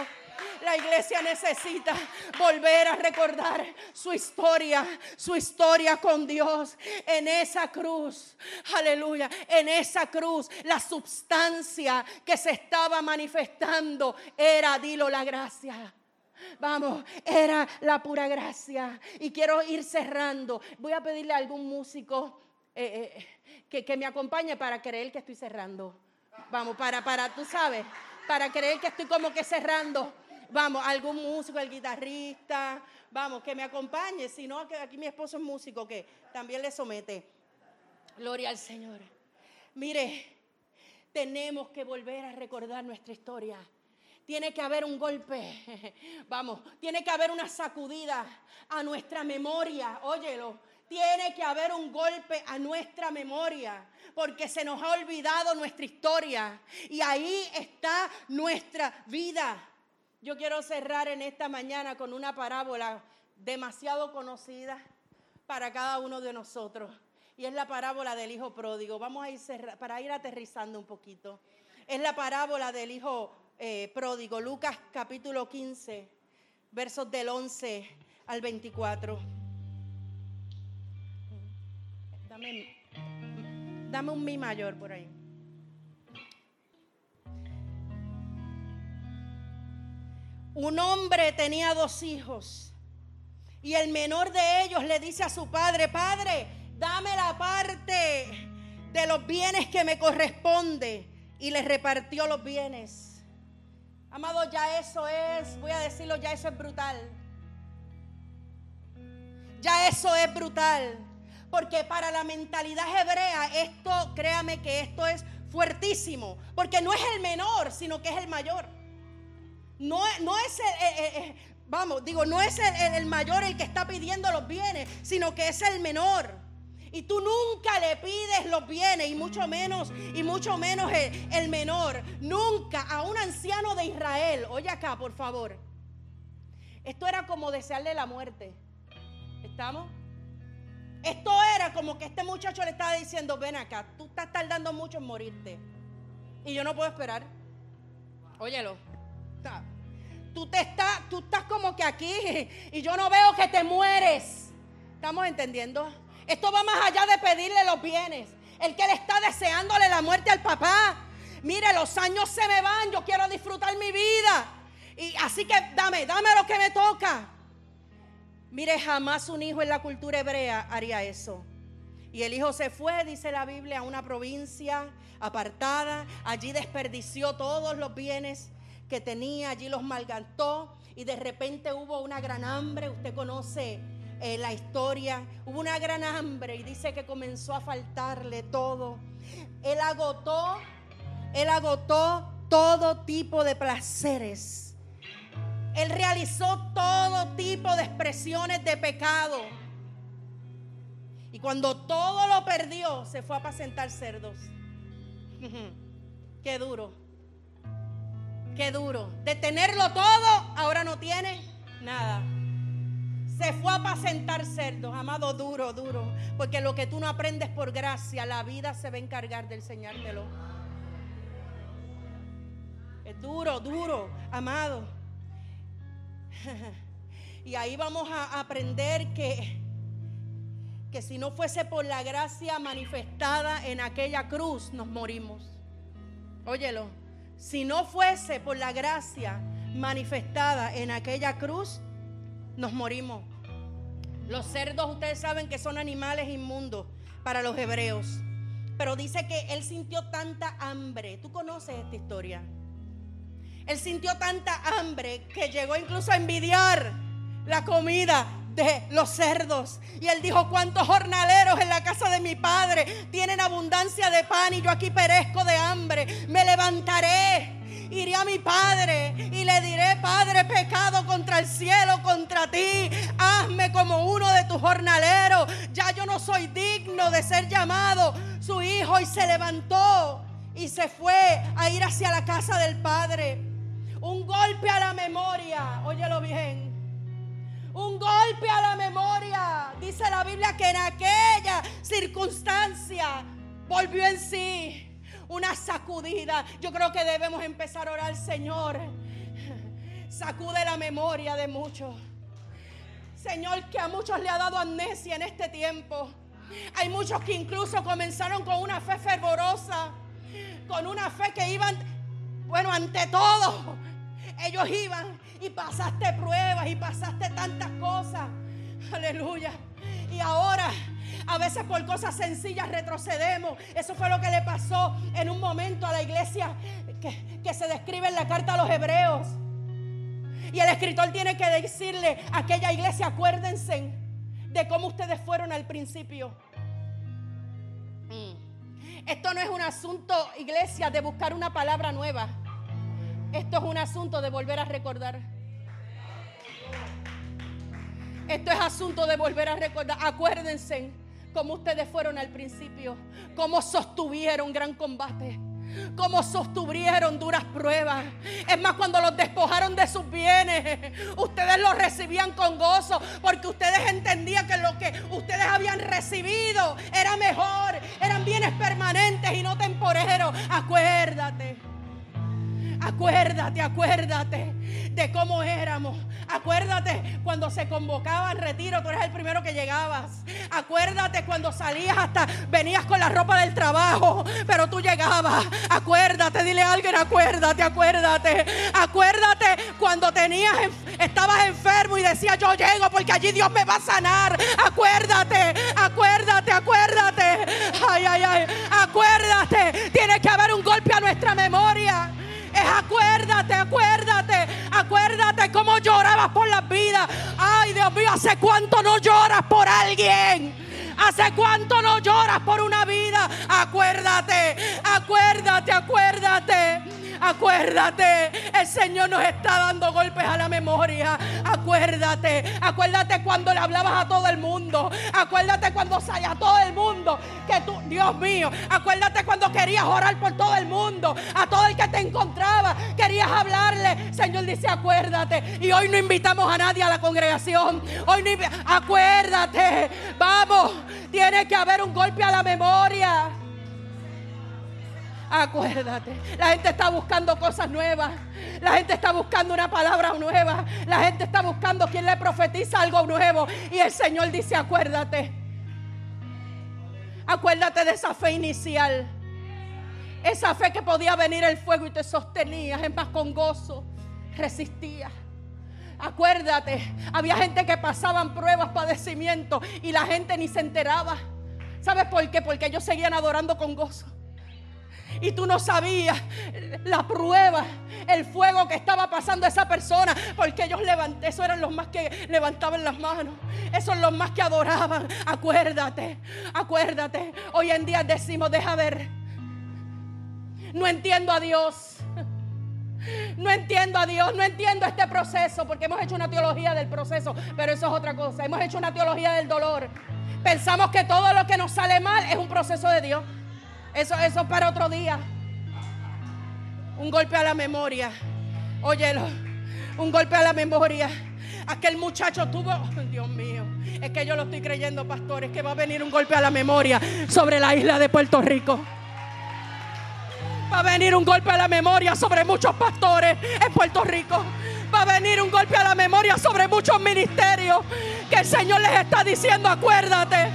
La iglesia necesita volver a recordar su historia, su historia con Dios en esa cruz. Aleluya, en esa cruz la sustancia que se estaba manifestando era, dilo, la gracia. Vamos, era la pura gracia. Y quiero ir cerrando. Voy a pedirle a algún músico eh, eh, que, me acompañe para creer que estoy cerrando. Vamos, para, para, tú sabes, para creer que estoy como que cerrando. Vamos, algún músico, el guitarrista, vamos, que me acompañe. Si no, aquí mi esposo es músico, que también le somete. Gloria al Señor. Mire, tenemos que volver a recordar nuestra historia. Tiene que haber un golpe, vamos, tiene que haber una sacudida a nuestra memoria, óyelo. Tiene que haber un golpe a nuestra memoria, porque se nos ha olvidado nuestra historia y ahí está nuestra vida. Yo quiero cerrar en esta mañana con una parábola demasiado conocida para cada uno de nosotros. Y es la parábola del hijo pródigo. Vamos a ir para ir aterrizando un poquito. Es la parábola del hijo eh, pródigo. Lucas capítulo 15, versos del 11 al 24. Dame, un mi mayor por ahí. Un hombre tenía dos hijos y el menor de ellos le dice a su padre, padre, dame la parte de los bienes que me corresponde. Y le repartió los bienes. Amado, ya eso es, voy a decirlo, ya eso es brutal. Ya eso es brutal. Porque para la mentalidad hebrea, esto, créame que esto es fuertísimo. Porque no es el menor, sino que es el mayor. No, no es el, eh, eh, eh, vamos, digo, no es el mayor el que está pidiendo los bienes, sino que es el menor. Y tú nunca le pides los bienes y mucho menos y mucho menos el, menor. Nunca a un anciano de Israel. Oye acá, por favor. Esto era como desearle la muerte. ¿Estamos? Esto era como que este muchacho le estaba diciendo, ven acá, tú estás tardando mucho en morirte. Y yo no puedo esperar. Óyelo. Tú, te estás, tú estás como que aquí y yo no veo que te mueres. ¿Estamos entendiendo? Esto va más allá de pedirle los bienes. El que le está deseándole la muerte al papá. Mire, los años se me van, yo quiero disfrutar mi vida. Y así que dame, dame lo que me toca. Mire, jamás un hijo en la cultura hebrea haría eso. Y el hijo se fue, dice la Biblia, a una provincia apartada. Allí desperdició todos los bienes que tenía, allí los malgastó. Y de repente hubo una gran hambre. Usted conoce eh, la historia. Hubo una gran hambre y dice que comenzó a faltarle todo. Él agotó, él agotó todo tipo de placeres. Él realizó todo tipo de expresiones de pecado. Y cuando todo lo perdió, se fue a apacentar cerdos. Qué duro. Qué duro. De tenerlo todo, ahora no tiene nada. Se fue a apacentar cerdos, amado, duro, duro. Porque lo que tú no aprendes por gracia, la vida se va a encargar de enseñártelo. Es duro, duro, amado. Y ahí vamos a aprender que, que si no fuese por la gracia manifestada en aquella cruz, nos morimos. Óyelo, si no fuese por la gracia manifestada en aquella cruz, nos morimos. Los cerdos ustedes saben que son animales inmundos para los hebreos. Pero dice que él sintió tanta hambre. ¿Tú conoces esta historia? Él sintió tanta hambre que llegó incluso a envidiar la comida de los cerdos. Y él dijo, ¿cuántos jornaleros en la casa de mi padre tienen abundancia de pan y yo aquí perezco de hambre? Me levantaré iré a mi padre y le diré, Padre, pecado contra el cielo, contra ti. Hazme como uno de tus jornaleros. Ya yo no soy digno de ser llamado su hijo. Y se levantó y se fue a ir hacia la casa del padre. Un golpe a la memoria, óyelo bien. Un golpe a la memoria. Dice la Biblia que en aquella circunstancia volvió en sí una sacudida. Yo creo que debemos empezar a orar, Señor. Sacude la memoria de muchos. Señor, que a muchos le ha dado amnesia en este tiempo. Hay muchos que incluso comenzaron con una fe fervorosa, con una fe que iban, bueno, ante todo, ellos iban y pasaste pruebas y pasaste tantas cosas. Aleluya. Y ahora a veces por cosas sencillas retrocedemos. Eso fue lo que le pasó en un momento a la iglesia que, se describe en la carta a los hebreos. Y el escritor tiene que decirle a aquella iglesia, acuérdense de cómo ustedes fueron al principio. Mm. Esto no es un asunto, iglesia, de buscar una palabra nueva. Esto es un asunto de volver a recordar. Esto es asunto de volver a recordar. Acuérdense como ustedes fueron al principio, cómo sostuvieron gran combate. Cómo sostuvieron duras pruebas. Es más, cuando los despojaron de sus bienes, ustedes los recibían con gozo, porque ustedes entendían que lo que ustedes habían recibido era mejor, eran bienes permanentes y no temporeros. Acuérdate. Acuérdate, acuérdate de cómo éramos. Acuérdate cuando se convocaba al retiro, tú eres el primero que llegabas. Acuérdate cuando salías hasta venías con la ropa del trabajo, pero tú llegabas. Acuérdate, dile a alguien, acuérdate, acuérdate. Acuérdate cuando tenías estabas enfermo y decías, "Yo llego porque allí Dios me va a sanar." Acuérdate, acuérdate, acuérdate. Ay, ay, ay. Acuérdate, tiene que haber un golpe a nuestra memoria. Es acuérdate, acuérdate, acuérdate cómo llorabas por la vida. Ay, Dios mío, ¿hace cuánto no lloras por alguien? ¿Hace cuánto no lloras por una vida? Acuérdate, acuérdate, acuérdate. Acuérdate, el Señor nos está dando golpes a la memoria. Acuérdate, acuérdate cuando le hablabas a todo el mundo. Acuérdate cuando salía a todo el mundo. Que tú, Dios mío, acuérdate cuando querías orar por todo el mundo. A todo el que te encontraba, querías hablarle. Señor dice, acuérdate. Y hoy no invitamos a nadie a la congregación. Hoy no acuérdate. Vamos, tiene que haber un golpe a la memoria. Acuérdate, la gente está buscando cosas nuevas. La gente está buscando una palabra nueva. La gente está buscando quien le profetiza algo nuevo. Y el Señor dice, acuérdate. Acuérdate de esa fe inicial. Esa fe que podía venir el fuego y te sostenía. Es más, con gozo resistía. Acuérdate, había gente que pasaban pruebas, padecimientos y la gente ni se enteraba. ¿Sabes por qué? Porque ellos seguían adorando con gozo y tú no sabías la prueba, el fuego que estaba pasando esa persona, porque ellos levantaban, esos eran los más que levantaban las manos, esos son los más que adoraban. Acuérdate, acuérdate. Hoy en día decimos, deja ver, no entiendo a Dios. No entiendo a Dios, no entiendo este proceso, porque hemos hecho una teología del proceso, pero eso es otra cosa. Hemos hecho una teología del dolor. Pensamos que todo lo que nos sale mal es un proceso de Dios. Eso, eso para otro día. Un golpe a la memoria. Óyelo. Un golpe a la memoria. Aquel muchacho tuvo, Dios mío, es que yo lo estoy creyendo, pastores, que va a venir un golpe a la memoria sobre la isla de Puerto Rico. Va a venir un golpe a la memoria sobre muchos pastores en Puerto Rico. Va a venir un golpe a la memoria sobre muchos ministerios que el Señor les está diciendo, acuérdate.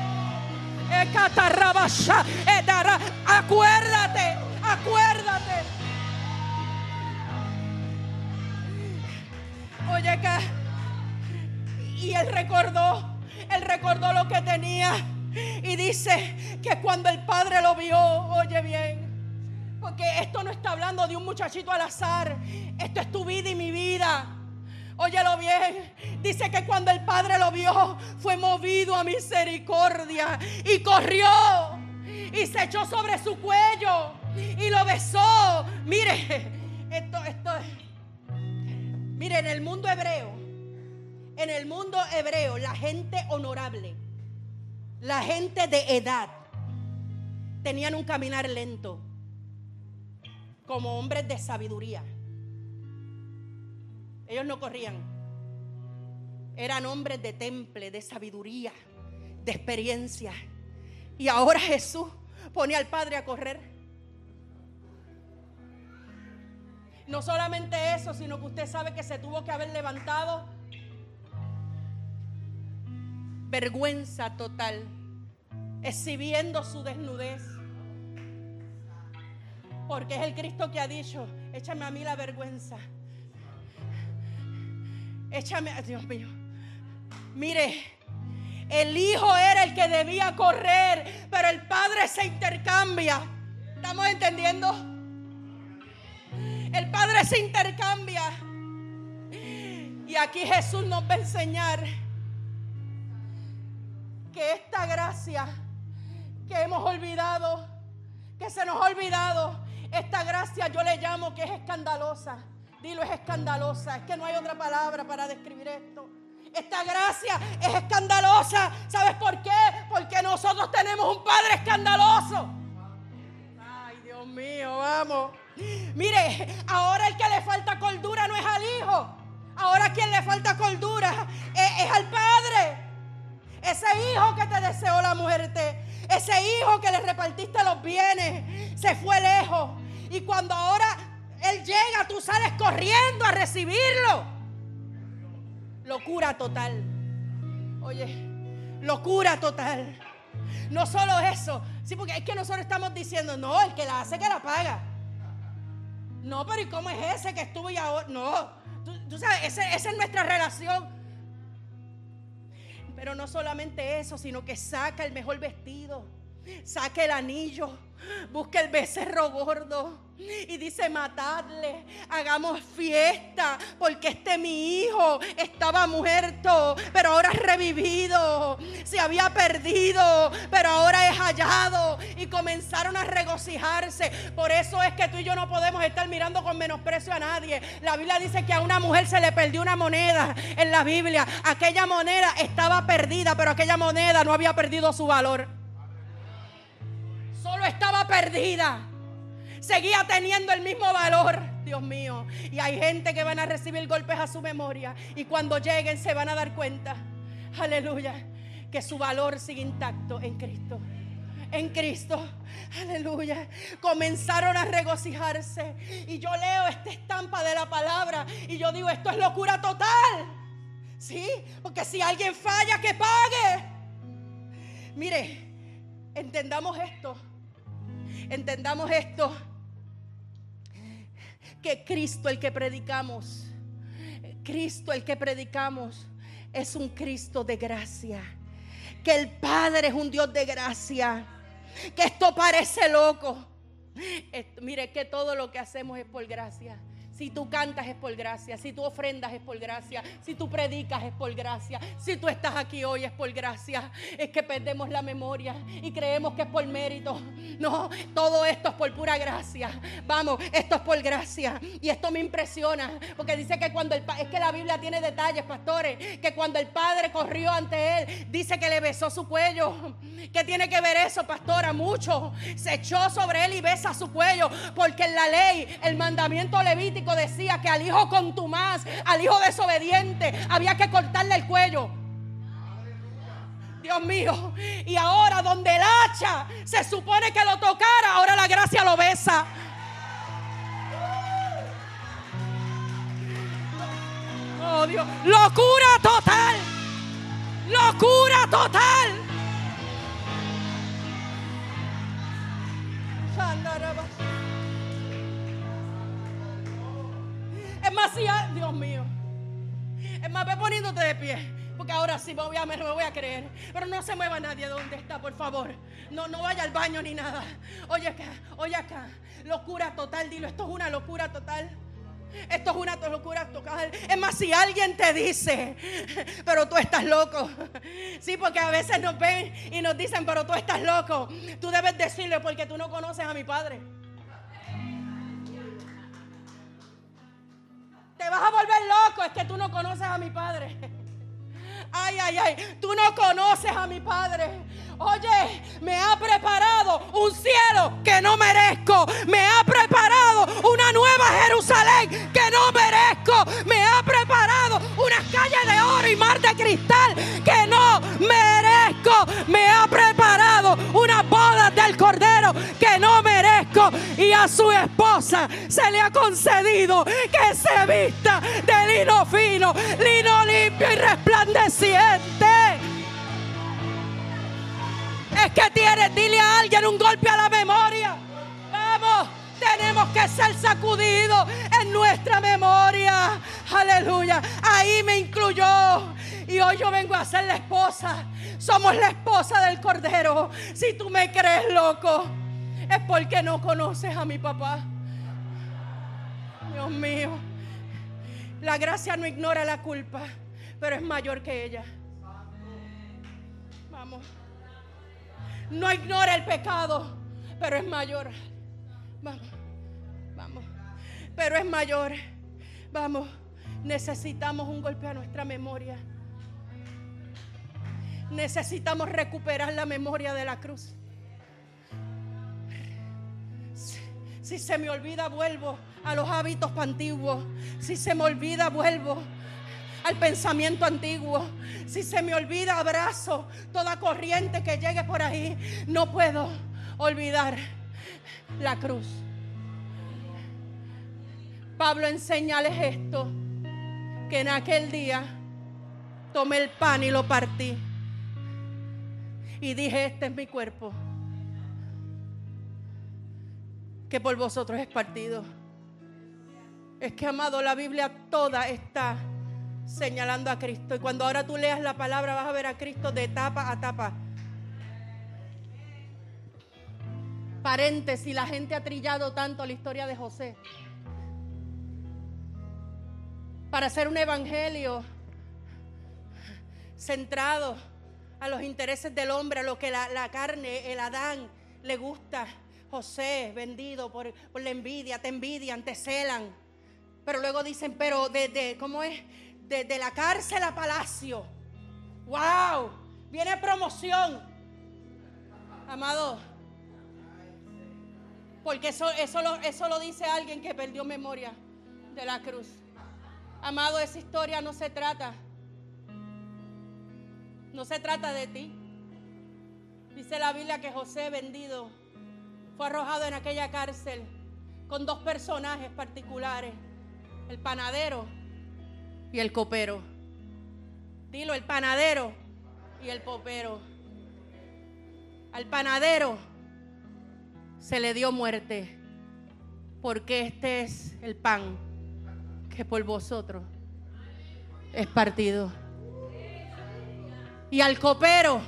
Acuérdate, acuérdate. Oye, acá. Y él recordó, él recordó lo que tenía. Y dice que cuando el padre lo vio, oye bien, porque esto no está hablando de un muchachito al azar, esto es tu vida y mi vida. Óyelo bien. Dice que cuando el padre lo vio, fue movido a misericordia y corrió y se echó sobre su cuello y lo besó. Mire, esto, esto, mire, en el mundo hebreo, en el mundo hebreo, la gente honorable, la gente de edad, tenían un caminar lento, como hombres de sabiduría. Ellos no corrían. Eran hombres de temple, de sabiduría, de experiencia. Y ahora Jesús pone al Padre a correr. No solamente eso, sino que usted sabe que se tuvo que haber levantado. Vergüenza total, exhibiendo su desnudez. Porque es el Cristo que ha dicho, échame a mí la vergüenza Échame, Dios mío. Mire, el hijo era el que debía correr, pero el padre se intercambia. ¿Estamos entendiendo? El padre se intercambia. Y aquí Jesús nos va a enseñar que esta gracia que hemos olvidado, que se nos ha olvidado, esta gracia yo le llamo que es escandalosa. Dilo, es escandalosa. Es que no hay otra palabra para describir esto. Esta gracia es escandalosa. ¿Sabes por qué? Porque nosotros tenemos un Padre escandaloso. Ay, Dios mío, vamos. Mire, ahora el que le falta cordura no es al Hijo. Ahora quien le falta cordura es, es al Padre. Ese hijo que te deseó la muerte. Ese hijo que le repartiste los bienes. Se fue lejos. Y cuando ahora Él llega, tú sales corriendo a recibirlo. Locura total. Oye, locura total. No solo eso, sí, porque es que nosotros estamos diciendo, no, el que la hace que la paga. No, pero ¿y cómo es ese que estuvo y ahora? No, tú, sabes, esa es nuestra relación. Pero no solamente eso, sino que saca el mejor vestido, saca el anillo, busca el becerro gordo y dice, matadle, hagamos fiesta, porque este mi hijo estaba muerto, pero ahora es revivido, se había perdido, pero ahora es hallado. Y comenzaron a regocijarse. Por eso es que tú y yo no podemos estar mirando con menosprecio a nadie. La Biblia dice que a una mujer se le perdió una moneda en la Biblia. Aquella moneda estaba perdida, pero aquella moneda no había perdido su valor. Estaba perdida seguía teniendo el mismo valor. Dios mío. Y hay gente que van a recibir golpes a su memoria. Y cuando lleguen se van a dar cuenta. Aleluya. Que su valor sigue intacto en Cristo. En Cristo. Aleluya. Comenzaron a regocijarse. Y yo leo esta estampa de la palabra. Y yo digo, esto es locura total. Sí. Porque si alguien falla, que pague. Mire, entendamos esto. Entendamos esto que Cristo el que predicamos, Cristo el que predicamos es un Cristo de gracia. Que el Padre es un Dios de gracia. Que esto parece loco. mire que todo lo que hacemos es por gracia. Si tú cantas es por gracia, si tú ofrendas es por gracia, si tú predicas es por gracia, si tú estás aquí hoy es por gracia. Es que perdemos la memoria y creemos que es por mérito. No, todo esto es por pura gracia. Vamos, esto es por gracia. Y esto me impresiona, porque dice que cuando el es que la Biblia tiene detalles, pastores, que cuando el padre corrió ante él, dice que le besó su cuello. ¿Qué tiene que ver eso, pastora? Mucho. Se echó sobre él y besa su cuello, porque en la ley, el mandamiento levítico decía que al hijo contumaz, al hijo desobediente, había que cortarle el cuello. Dios mío. Y ahora donde el hacha se supone que lo tocara, ahora la gracia lo besa. Oh Dios. Locura total. Locura total. Es más, si, Dios mío. Es más, ve poniéndote de pie. Porque ahora sí me voy, a, me voy a creer. Pero no se mueva nadie de donde está, por favor. No, no vaya al baño ni nada. Oye acá, oye acá. Locura total, dilo. Esto es una locura total. Esto es una locura total. Es más, si alguien te dice, pero tú estás loco. Sí, porque a veces nos ven y nos dicen, pero tú estás loco. Tú debes decirle porque tú no conoces a mi padre. Vas a volver loco, es que tú no conoces a mi padre. Ay, ay, ay, tú no conoces a mi padre. Oye, me ha preparado un cielo que no merezco. Me ha preparado una nueva Jerusalén que no merezco. Me ha preparado unas calles de oro y mar de cristal que no merezco. Me ha preparado una boda del Cordero que no merezco. Y a su esposa se le ha concedido que se vista de lino fino, lino limpio y resplandeciente. Es que tienes, dile a alguien un golpe a la memoria. Vamos, tenemos que ser sacudidos en nuestra memoria. Aleluya. Ahí me incluyó. Y hoy yo vengo a ser la esposa. Somos la esposa del Cordero. Si tú me crees loco, es porque no conoces a mi papá. Dios mío. La gracia no ignora la culpa, pero es mayor que ella. Vamos. No ignora el pecado, pero es mayor. Vamos, vamos. Pero es mayor. Vamos, necesitamos un golpe a nuestra memoria. Necesitamos recuperar la memoria de la cruz. Si, se me olvida, vuelvo a los hábitos antiguos. Si se me olvida, vuelvo al pensamiento antiguo. Si se me olvida, abrazo toda corriente que llegue por ahí. No puedo olvidar la cruz. Pablo, enséñales esto, que en aquel día tomé el pan y lo partí. Y dije, este es mi cuerpo, que por vosotros es partido. Es que, amado, la Biblia toda está señalando a Cristo. Y cuando ahora tú leas la palabra vas a ver a Cristo de tapa a tapa. Paréntesis, la gente ha trillado tanto la historia de José. Para hacer un evangelio centrado a los intereses del hombre, a lo que la, carne, el Adán, le gusta. José, vendido por, la envidia, te envidian, te celan. Pero luego dicen, pero desde, ¿cómo es? Desde la cárcel a palacio. ¡Wow! Viene promoción. Amado. Porque eso, eso, lo, eso lo dice alguien que perdió memoria de la cruz. Amado, esa historia no se trata no se trata de ti. Dice la Biblia que José vendido fue arrojado en aquella cárcel con dos personajes particulares, el panadero y el copero. Dilo, el panadero y el popero. Al panadero se le dio muerte, porque este es el pan que por vosotros es partido y al copero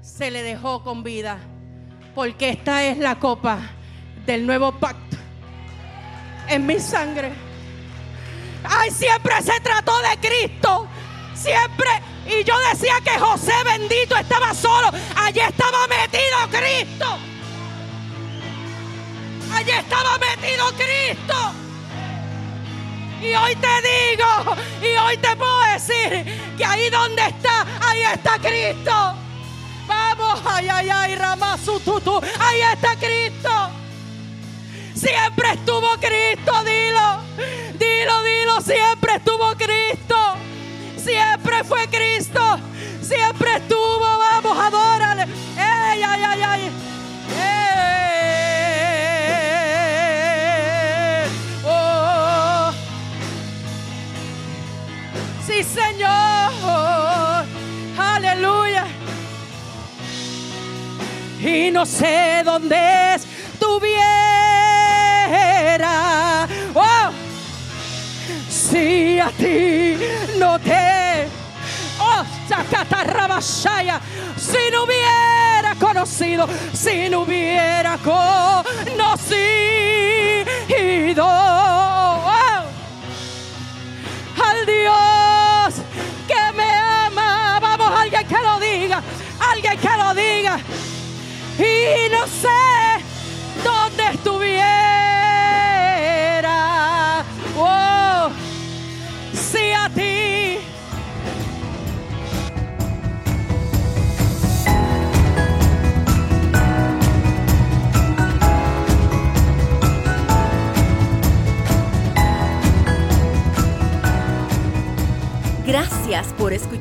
se le dejó con vida, porque esta es la copa del nuevo pacto en mi sangre. Ay, siempre se trató de Cristo, siempre. Y yo decía que José bendito estaba solo, allí estaba metido Cristo. Allí estaba metido Cristo. Y hoy te digo, y hoy te puedo decir que ahí donde está, ahí está Cristo. Vamos, ay, ay, ay, Ramasututu, ahí está Cristo. Siempre estuvo Cristo, dilo, dilo, dilo, siempre estuvo Cristo. Siempre fue Cristo, siempre estuvo, vamos, adórale. Ay, ay, ay, ay. Señor. Aleluya. Y no sé dónde ti no te. Oh, si no hubiera conocido, si no hubiera conocido al Dios que lo diga, alguien que lo diga. Y no sé